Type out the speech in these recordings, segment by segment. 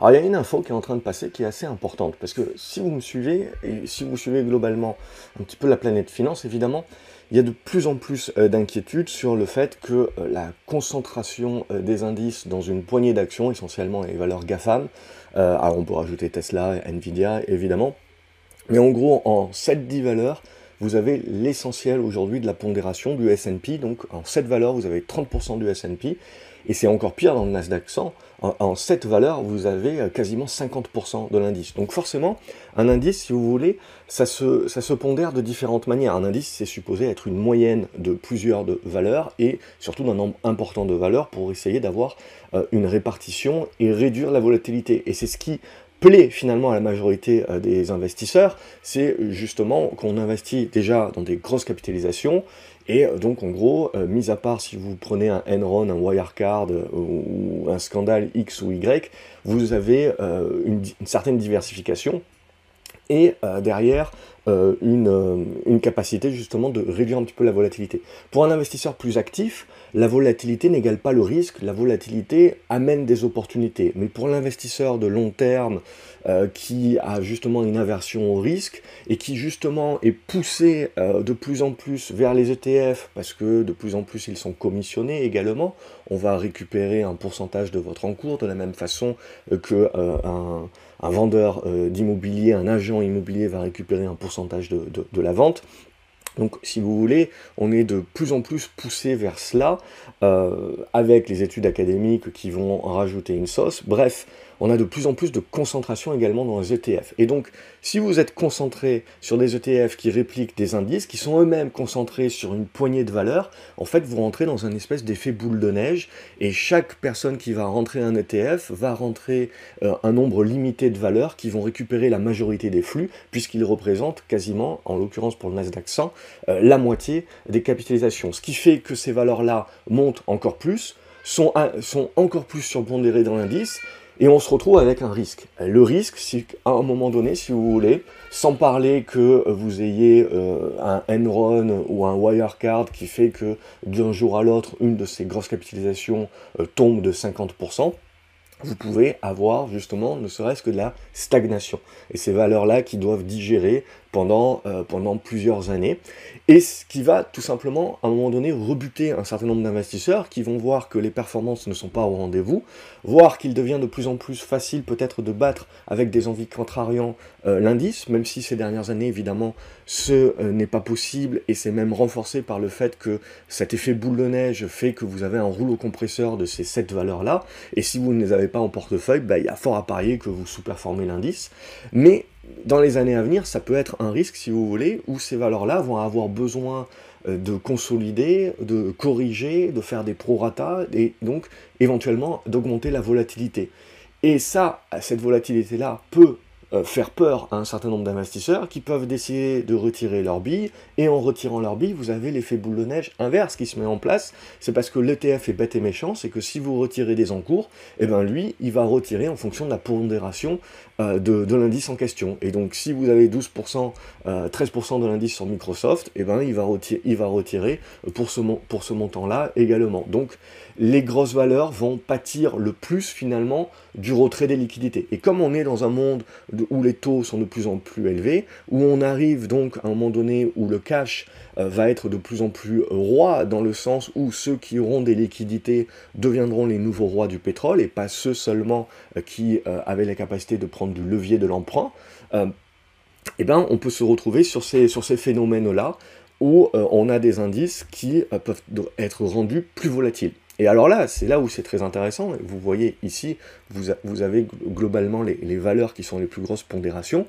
Alors il y a une info qui est en train de passer qui est assez importante, parce que si vous me suivez, et si vous suivez globalement un petit peu la planète finance, évidemment, il y a de plus en plus euh, d'inquiétudes sur le fait que euh, la concentration euh, des indices dans une poignée d'actions, essentiellement les valeurs GAFAM, alors on peut rajouter Tesla, Nvidia évidemment, mais en gros en 7-10 valeurs, vous avez l'essentiel aujourd'hui de la pondération du S&P, donc en 7 valeurs vous avez 30% du S&P, et c'est encore pire dans le Nasdaq 100, en, 7 valeurs, vous avez euh, quasiment 50% de l'indice. Donc forcément, un indice, si vous voulez, ça se, ça pondère de différentes manières. Un indice, c'est supposé être une moyenne de plusieurs de valeurs et surtout d'un nombre important de valeurs pour essayer d'avoir euh, une répartition et réduire la volatilité. Et c'est ce qui plaît finalement à la majorité euh, des investisseurs, c'est justement qu'on investit déjà dans des grosses capitalisations, et euh, donc en gros, euh, mis à part si vous prenez un Enron, un Wirecard ou un scandale X ou Y, vous avez une, certaine diversification, et derrière une, capacité justement de réduire un petit peu la volatilité. Pour un investisseur plus actif, la volatilité n'égale pas le risque, la volatilité amène des opportunités. Mais pour l'investisseur de long terme euh, qui a justement une aversion au risque et qui justement est poussé euh, de plus en plus vers les ETF parce que de plus en plus ils sont commissionnés également, on va récupérer un pourcentage de votre encours de la même façon euh, que un, vendeur d'immobilier, un agent immobilier va récupérer un pourcentage de la vente. Donc, si vous voulez, on est de plus en plus poussé vers cela, avec les études académiques qui vont rajouter une sauce. Bref, on a de plus en plus de concentration également dans les ETF. Et donc, si vous êtes concentré sur des ETF qui répliquent des indices, qui sont eux-mêmes concentrés sur une poignée de valeurs, en fait, vous rentrez dans un espèce d'effet boule de neige, et chaque personne qui va rentrer un ETF va rentrer euh, un nombre limité de valeurs qui vont récupérer la majorité des flux, puisqu'ils représentent quasiment, en l'occurrence pour le Nasdaq 100, euh, la moitié des capitalisations. Ce qui fait que ces valeurs-là montent encore plus, sont, sont encore plus surpondérées dans l'indice, et on se retrouve avec un risque. Le risque, c'est qu'à un moment donné, si vous voulez, sans parler que vous ayez euh, un Enron ou un Wirecard qui fait que d'un jour à l'autre, une de ces grosses capitalisations euh, tombe de 50%, vous pouvez avoir justement ne serait-ce que de la stagnation. Et ces valeurs-là qui doivent digérer pendant, euh, pendant plusieurs années. Et ce qui va tout simplement, à un moment donné, rebuter un certain nombre d'investisseurs qui vont voir que les performances ne sont pas au rendez-vous, voir qu'il devient de plus en plus facile peut-être de battre avec des envies contrariant euh, l'indice, même si ces dernières années, évidemment, ce euh, n'est pas possible et c'est même renforcé par le fait que cet effet boule de neige fait que vous avez un rouleau compresseur de ces sept valeurs-là. Et si vous ne les avez pas en portefeuille, bah, il y a fort à parier que vous sous-performez l'indice. Mais dans les années à venir, ça peut être un risque, si vous voulez, où ces valeurs-là vont avoir besoin euh, de consolider, de corriger, de faire des prorata, et donc éventuellement d'augmenter la volatilité. Et ça, cette volatilité-là peut euh, faire peur à un certain nombre d'investisseurs qui peuvent décider de retirer leurs billes, et en retirant leurs billes, vous avez l'effet boule de neige inverse qui se met en place, c'est parce que l'ETF est bête et méchant, c'est que si vous retirez des encours, et eh ben lui, il va retirer en fonction de la pondération euh, de, l'indice en question. Et donc si vous avez 12%, 13% euh, de l'indice sur Microsoft, et eh ben il va retirer, il va retirer pour ce, pour ce montant-là également. Donc les grosses valeurs vont pâtir le plus finalement du retrait des liquidités. Et comme on est dans un monde où les taux sont de plus en plus élevés, où on arrive donc à un moment donné où le cash euh, va être de plus en plus roi, dans le sens où ceux qui auront des liquidités deviendront les nouveaux rois du pétrole, et pas ceux seulement euh, qui euh, avaient la capacité de prendre du levier de l'emprunt, eh ben, on peut se retrouver sur ces, sur ces phénomènes-là, où on a des indices qui peuvent être rendus plus volatiles. Et alors là, c'est là où c'est très intéressant. Vous voyez ici, vous, avez globalement les, les, valeurs qui sont les plus grosses pondérations.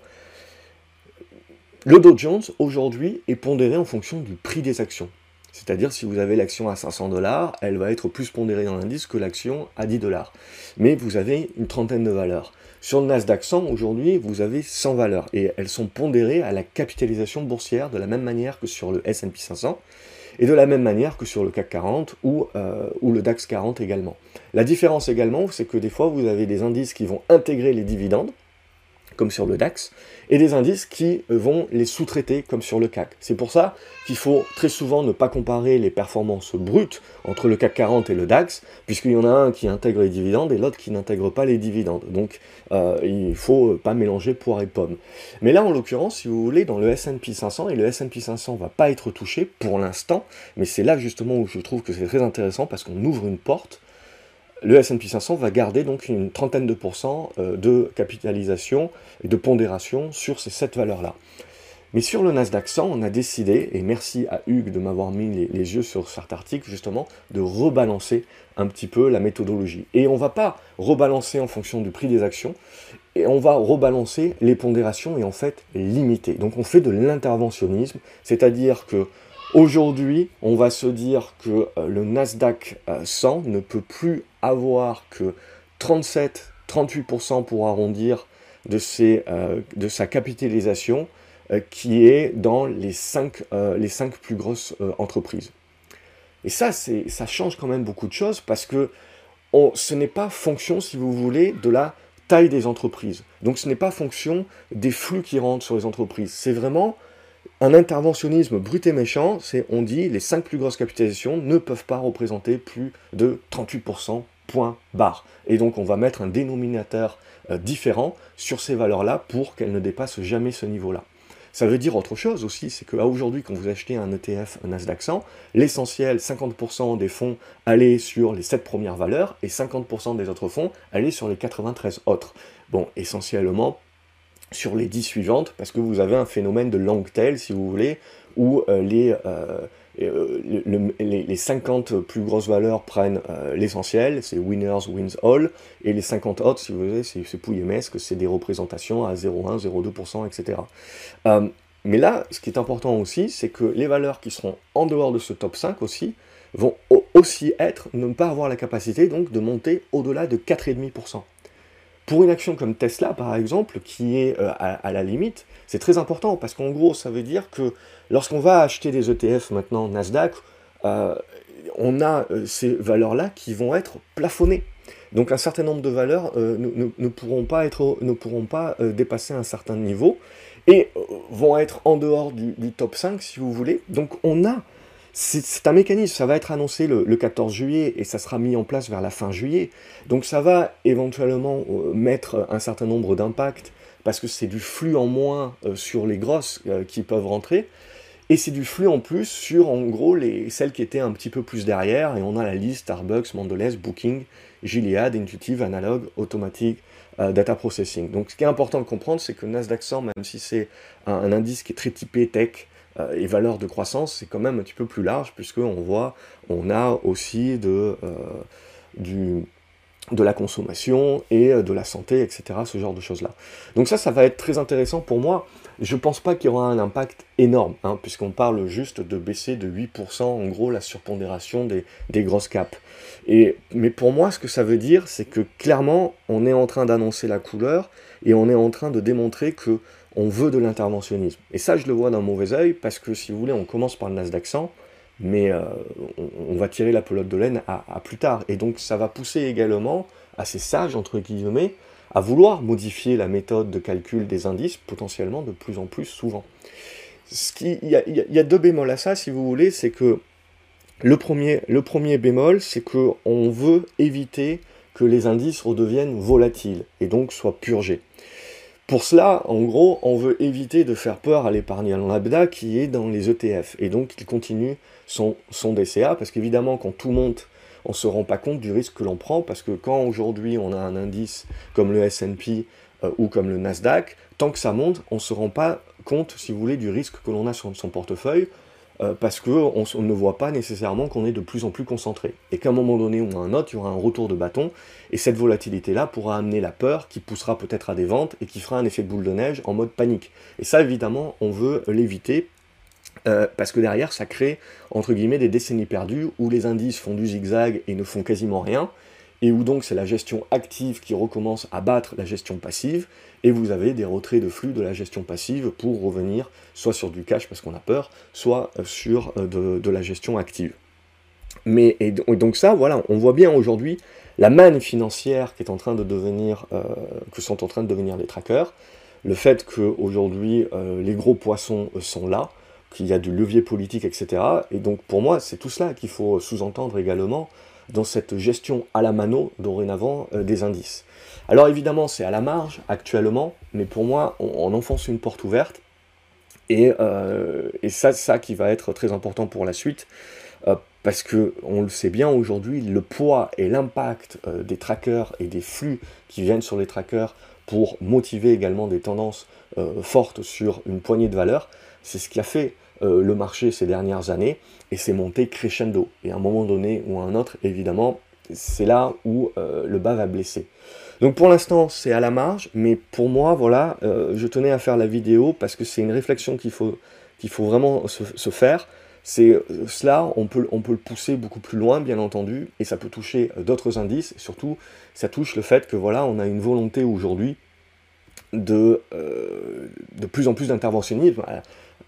Le Dow Jones, aujourd'hui, est pondéré en fonction du prix des actions. C'est-à-dire, si vous avez l'action à 500 dollars, elle va être plus pondérée dans l'indice que l'action à 10 dollars. Mais vous avez une trentaine de valeurs. Sur le Nasdaq 100, aujourd'hui, vous avez 100 valeurs. Et elles sont pondérées à la capitalisation boursière de la même manière que sur le S&P 500 et de la même manière que sur le CAC 40 ou, euh, ou le DAX 40 également. La différence également, c'est que des fois, vous avez des indices qui vont intégrer les dividendes, comme sur le DAX, et des indices qui vont les sous-traiter, comme sur le CAC. C'est pour ça qu'il faut très souvent ne pas comparer les performances brutes entre le CAC 40 et le DAX, puisqu'il y en a un qui intègre les dividendes et l'autre qui n'intègre pas les dividendes. Donc euh, il ne faut pas mélanger poire et pomme. Mais là, en l'occurrence, si vous voulez, dans le S&P 500, et le S&P 500 va pas être touché pour l'instant, mais c'est là justement où je trouve que c'est très intéressant, parce qu'on ouvre une porte le S&P 500 va garder donc une trentaine de pourcents euh, de capitalisation et de pondération sur ces sept valeurs-là. Mais sur le Nasdaq 100, on a décidé, et merci à Hugues de m'avoir mis les, yeux sur cet article justement, de rebalancer un petit peu la méthodologie. Et on ne va pas rebalancer en fonction du prix des actions, et on va rebalancer les pondérations et en fait limiter. Donc on fait de l'interventionnisme, c'est-à-dire que Aujourd'hui, on va se dire que euh, le Nasdaq 100 euh, ne peut plus avoir que 37-38% pour arrondir de, euh, sa capitalisation qui est dans les 5, les plus grosses entreprises. Et ça, ça change quand même beaucoup de choses parce que ce n'est pas fonction, si vous voulez, de la taille des entreprises. Donc ce n'est pas fonction des flux qui rentrent sur les entreprises. C'est vraiment un interventionnisme brut et méchant, c'est on dit les 5 plus grosses capitalisations ne peuvent pas représenter plus de 38% point barre. Et donc on va mettre un dénominateur euh, différent sur ces valeurs-là pour qu'elles ne dépassent jamais ce niveau-là. Ça veut dire autre chose aussi, c'est qu'aujourd'hui, quand vous achetez un ETF un Nasdaq 100, l'essentiel, 50% des fonds allaient sur les 7 premières valeurs et 50% des autres fonds allaient sur les 93 autres. Bon, essentiellement, sur les 10 suivantes, parce que vous avez un phénomène de long tail, si vous voulez, où euh, les, euh, euh, les, 50 plus grosses valeurs prennent l'essentiel, c'est winners wins all, et les 50 autres, si vous voulez, c'est pouillemesque, c'est des représentations à 0,1, 0,2%, etc. mais là, ce qui est important aussi, c'est que les valeurs qui seront en dehors de ce top 5 aussi, vont aussi être, ne pas avoir la capacité donc de monter au-delà de 4,5%. Pour une action comme Tesla, par exemple, qui est euh, à, la limite, c'est très important parce qu'en gros, ça veut dire que lorsqu'on va acheter des ETF maintenant Nasdaq, euh, on a euh, ces valeurs-là qui vont être plafonnées. Donc un certain nombre de valeurs ne, pourront pas, être, ne pourront pas dépasser un certain niveau et vont être en dehors du, du, top 5 si vous voulez. Donc on a c'est un mécanisme, ça va être annoncé le, 14 juillet et ça sera mis en place vers la fin juillet. Donc ça va éventuellement euh, mettre un certain nombre d'impacts parce que c'est du flux en moins euh, sur les grosses euh, qui peuvent rentrer. Et c'est du flux en plus sur, en gros, les, celles qui étaient un petit peu plus derrière. Et on a la liste Starbucks, Mondelez, Booking, Gilead, Intuitive, Analog, Automatic, Data Processing. Donc ce qui est important de comprendre, c'est que Nasdaq 100, même si c'est un, indice qui est très typé tech, et valeur de croissance, c'est quand même un petit peu plus large, puisqu'on voit, on a aussi de, euh, du, de la consommation et euh, de la santé, etc., ce genre de choses-là. Donc ça, ça va être très intéressant pour moi. Je pense pas qu'il y aura un impact énorme, hein, puisqu'on parle juste de baisser de 8% en gros la surpondération des, des grosses caps. Et, mais pour moi, ce que ça veut dire, c'est que clairement, on est en train d'annoncer la couleur et on est en train de démontrer que on veut de l'interventionnisme. Et ça, je le vois d'un mauvais oeil, parce que si vous voulez, on commence par le Nasdaq 100, mais euh, on, va tirer la pelote de laine à, plus tard. Et donc, ça va pousser également, assez sage, entre guillemets, à vouloir modifier la méthode de calcul des indices, potentiellement de plus en plus souvent. Il, y a, deux bémols à ça, si vous voulez, c'est que le premier, le premier bémol, c'est qu'on veut éviter que les indices redeviennent volatiles et donc soient purgés. Pour cela, en gros, on veut éviter de faire peur à l'épargnant lambda qui est dans les ETF. Et donc, il continue son, son DCA, parce qu'évidemment, quand tout monte, on ne se rend pas compte du risque que l'on prend, parce que quand aujourd'hui on a un indice comme le S&P euh, ou comme le Nasdaq, tant que ça monte, on ne se rend pas compte, si vous voulez, du risque que l'on a sur son portefeuille, euh, parce qu'on on ne voit pas nécessairement qu'on est de plus en plus concentré. Et qu'à un moment donné ou à un autre, il y aura un retour de bâton, et cette volatilité-là pourra amener la peur qui poussera peut-être à des ventes et qui fera un effet boule de neige en mode panique. Et ça, évidemment, on veut l'éviter. Euh, parce que derrière, ça crée, entre guillemets, des décennies perdues où les indices font du zigzag et ne font quasiment rien, et où donc c'est la gestion active qui recommence à battre la gestion passive, et vous avez des retraits de flux de la gestion passive pour revenir soit sur du cash parce qu'on a peur, soit euh, sur euh, de, la gestion active. Mais et donc ça, voilà, on voit bien aujourd'hui la manne financière qui est en train de devenir, euh, que sont en train de devenir les trackers. le fait qu'aujourd'hui euh, les gros poissons sont là, qu'il y a du levier politique, etc. Et donc pour moi, c'est tout cela qu'il faut sous-entendre également dans cette gestion à la mano dorénavant euh, des indices. Alors évidemment, c'est à la marge actuellement, mais pour moi, on, enfonce une porte ouverte. Et, euh, et ça, ça qui va être très important pour la suite, euh, parce que on le sait bien aujourd'hui, le poids et l'impact des trackers et des flux qui viennent sur les trackers pour motiver également des tendances fortes sur une poignée de valeurs, c'est ce qui a fait euh, le marché ces dernières années et c'est monté crescendo. Et à un moment donné ou à un autre, évidemment, c'est là où euh, le bas va blesser. Donc pour l'instant, c'est à la marge, mais pour moi, voilà, euh, je tenais à faire la vidéo parce que c'est une réflexion qu'il faut, faut vraiment se, faire. C'est cela, on peut, on peut le pousser beaucoup plus loin, bien entendu, et ça peut toucher d'autres indices. Surtout, ça touche le fait que voilà, on a une volonté aujourd'hui de, de plus en plus d'interventionnisme.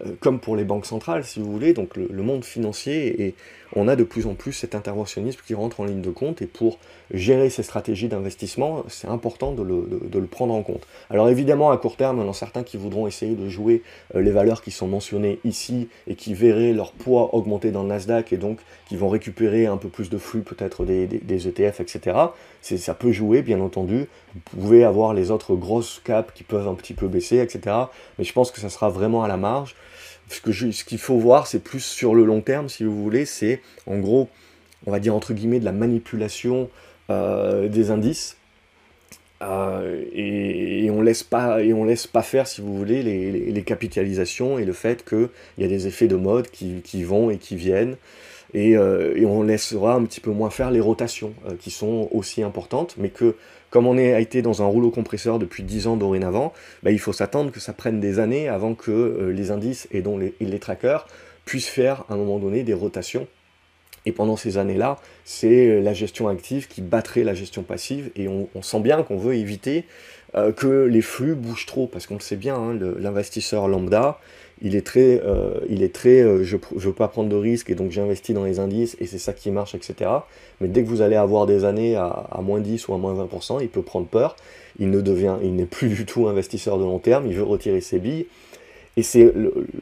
Euh, comme pour les banques centrales, si vous voulez, donc le, monde financier, et on a de plus en plus cet interventionnisme qui rentre en ligne de compte, et pour gérer ces stratégies d'investissement, c'est important de le, prendre en compte. Alors évidemment, à court terme, il y en a certains qui voudront essayer de jouer euh, les valeurs qui sont mentionnées ici, et qui verraient leur poids augmenter dans le Nasdaq, et donc qui vont récupérer un peu plus de flux, peut-être des, des, ETF, etc. Ça peut jouer, bien entendu. Vous pouvez avoir les autres grosses caps qui peuvent un petit peu baisser, etc. Mais je pense que ça sera vraiment à la marge ce qu'il ce faut voir, c'est plus sur le long terme, si vous voulez, c'est en gros, on va dire entre guillemets, de la manipulation euh, des indices. Euh, et, on laisse pas et on laisse pas faire si vous voulez les, capitalisations et le fait qu'il y a des effets de mode qui, vont et qui viennent euh, et, on laissera un petit peu moins faire les rotations qui sont aussi importantes mais que comme on a été dans un rouleau compresseur depuis 10 ans dorénavant, bah, il faut s'attendre que ça prenne des années avant que euh, les indices et, dont les, les trackers puissent faire à un moment donné des rotations et pendant ces années-là, c'est euh, la gestion active qui battrait la gestion passive. Et on, sent bien qu'on veut éviter euh, que les flux bougent trop. Parce qu'on le sait bien, hein, l'investisseur lambda, il est très, euh, il est très je ne veux pas prendre de risques et donc j'investis dans les indices et c'est ça qui marche, etc. Mais dès que vous allez avoir des années à, moins 10 ou à moins 20%, il peut prendre peur. Il ne devient, il n'est plus du tout investisseur de long terme, il veut retirer ses billes. Et c'est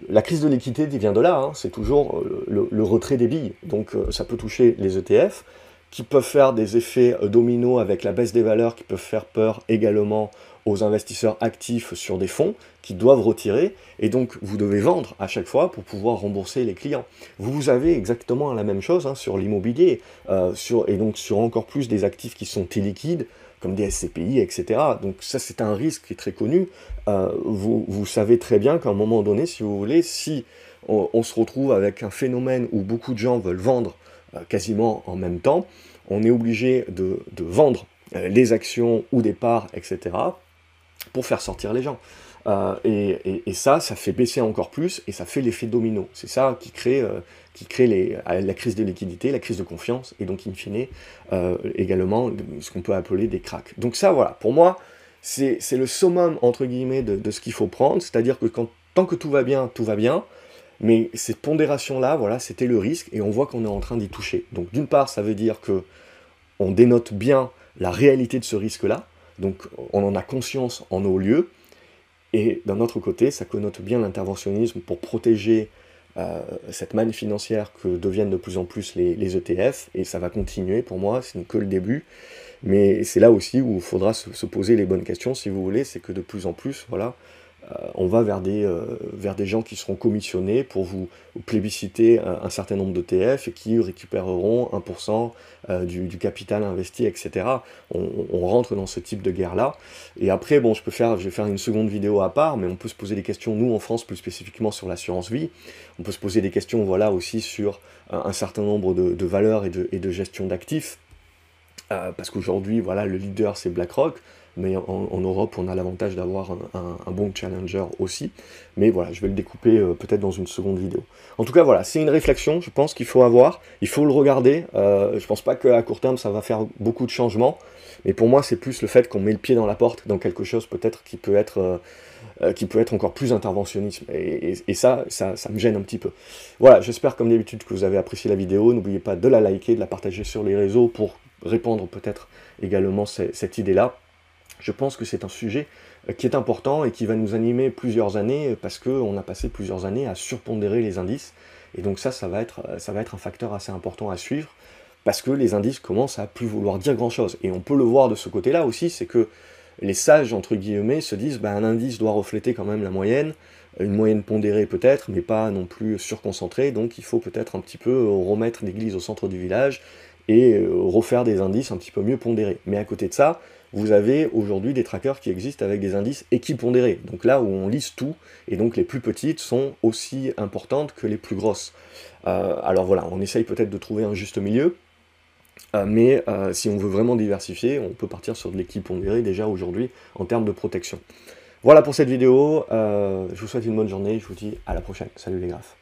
la crise de l'équité qui vient de là, hein. c'est toujours euh, le, retrait des billes. Donc euh, ça peut toucher les ETF, qui peuvent faire des effets euh, dominos avec la baisse des valeurs, qui peuvent faire peur également aux investisseurs actifs sur des fonds qui doivent retirer, et donc vous devez vendre à chaque fois pour pouvoir rembourser les clients. Vous avez exactement la même chose hein, sur l'immobilier, et donc sur encore plus des actifs qui sont téliquides, comme des SCPI, etc. Donc ça, c'est un risque qui est très connu. Euh, vous, vous, savez très bien qu'à un moment donné, si vous voulez, si on, se retrouve avec un phénomène où beaucoup de gens veulent vendre euh, quasiment en même temps, on est obligé de, de vendre euh, les actions ou des parts, etc., pour faire sortir les gens. Euh, et, ça, ça fait baisser encore plus et ça fait l'effet domino. C'est ça qui crée, euh, qui crée euh, la crise de liquidité, la crise de confiance et donc in fine également ce qu'on peut appeler des cracks. Donc ça, voilà, pour moi, c'est le summum entre guillemets de, ce qu'il faut prendre, c'est-à-dire que tant que tout va bien, tout va bien. Mais cette pondération-là, voilà, c'était le risque et on voit qu'on est en train d'y toucher. Donc d'une part, ça veut dire que on dénote bien la réalité de ce risque-là, donc on en a conscience en nos lieux, et d'un autre côté, ça connote bien l'interventionnisme pour protéger euh, cette manne financière que deviennent de plus en plus les, ETF, et ça va continuer pour moi, ce n'est que le début. Mais c'est là aussi où il faudra se, se, poser les bonnes questions, si vous voulez, c'est que de plus en plus, voilà, on va vers des, euh, vers des gens qui seront commissionnés pour vous plébisciter un, certain nombre d'ETF et qui récupéreront 1% euh, du, capital investi, etc. On, rentre dans ce type de guerre-là. Et après, bon, je peux faire, vais faire une seconde vidéo à part, mais on peut se poser des questions, nous en France, plus spécifiquement sur l'assurance vie. On peut se poser des questions, voilà, aussi sur un, certain nombre de, valeurs et de, et de gestion d'actifs. parce qu'aujourd'hui, voilà, le leader c'est BlackRock mais en, Europe, on a l'avantage d'avoir un, bon challenger aussi. Mais voilà, je vais le découper euh, peut-être dans une seconde vidéo. En tout cas, voilà, c'est une réflexion, je pense qu'il faut avoir, il faut le regarder. Euh, je pense pas qu'à court terme, ça va faire beaucoup de changements, mais pour moi, c'est plus le fait qu'on met le pied dans la porte dans quelque chose peut-être qui peut être... Euh, qui peut être encore plus interventionnisme. Et, ça, ça, me gêne un petit peu. Voilà, j'espère comme d'habitude que vous avez apprécié la vidéo. N'oubliez pas de la liker, de la partager sur les réseaux pour répandre peut-être également cette idée-là. Je pense que c'est un sujet qui est important et qui va nous animer plusieurs années parce qu'on a passé plusieurs années à surpondérer les indices. Et donc ça, ça va être, ça va être un facteur assez important à suivre parce que les indices commencent à plus vouloir dire grand-chose. Et on peut le voir de ce côté-là aussi, c'est que les sages, entre guillemets, se disent bah, un indice doit refléter quand même la moyenne, une moyenne pondérée peut-être, mais pas non plus surconcentrée, donc il faut peut-être un petit peu remettre l'église au centre du village et euh, refaire des indices un petit peu mieux pondérés. Mais à côté de ça, vous avez aujourd'hui des trackers qui existent avec des indices équipondérés, donc là où on lise tout, et donc les plus petites sont aussi importantes que les plus grosses. Euh, alors voilà, on essaye peut-être de trouver un juste milieu, euh, mais si on veut vraiment diversifier, on peut partir sur de l'équipe pondérée déjà aujourd'hui en termes de protection. Voilà pour cette vidéo, je vous souhaite une bonne journée, je vous dis à la prochaine. Salut les graphes.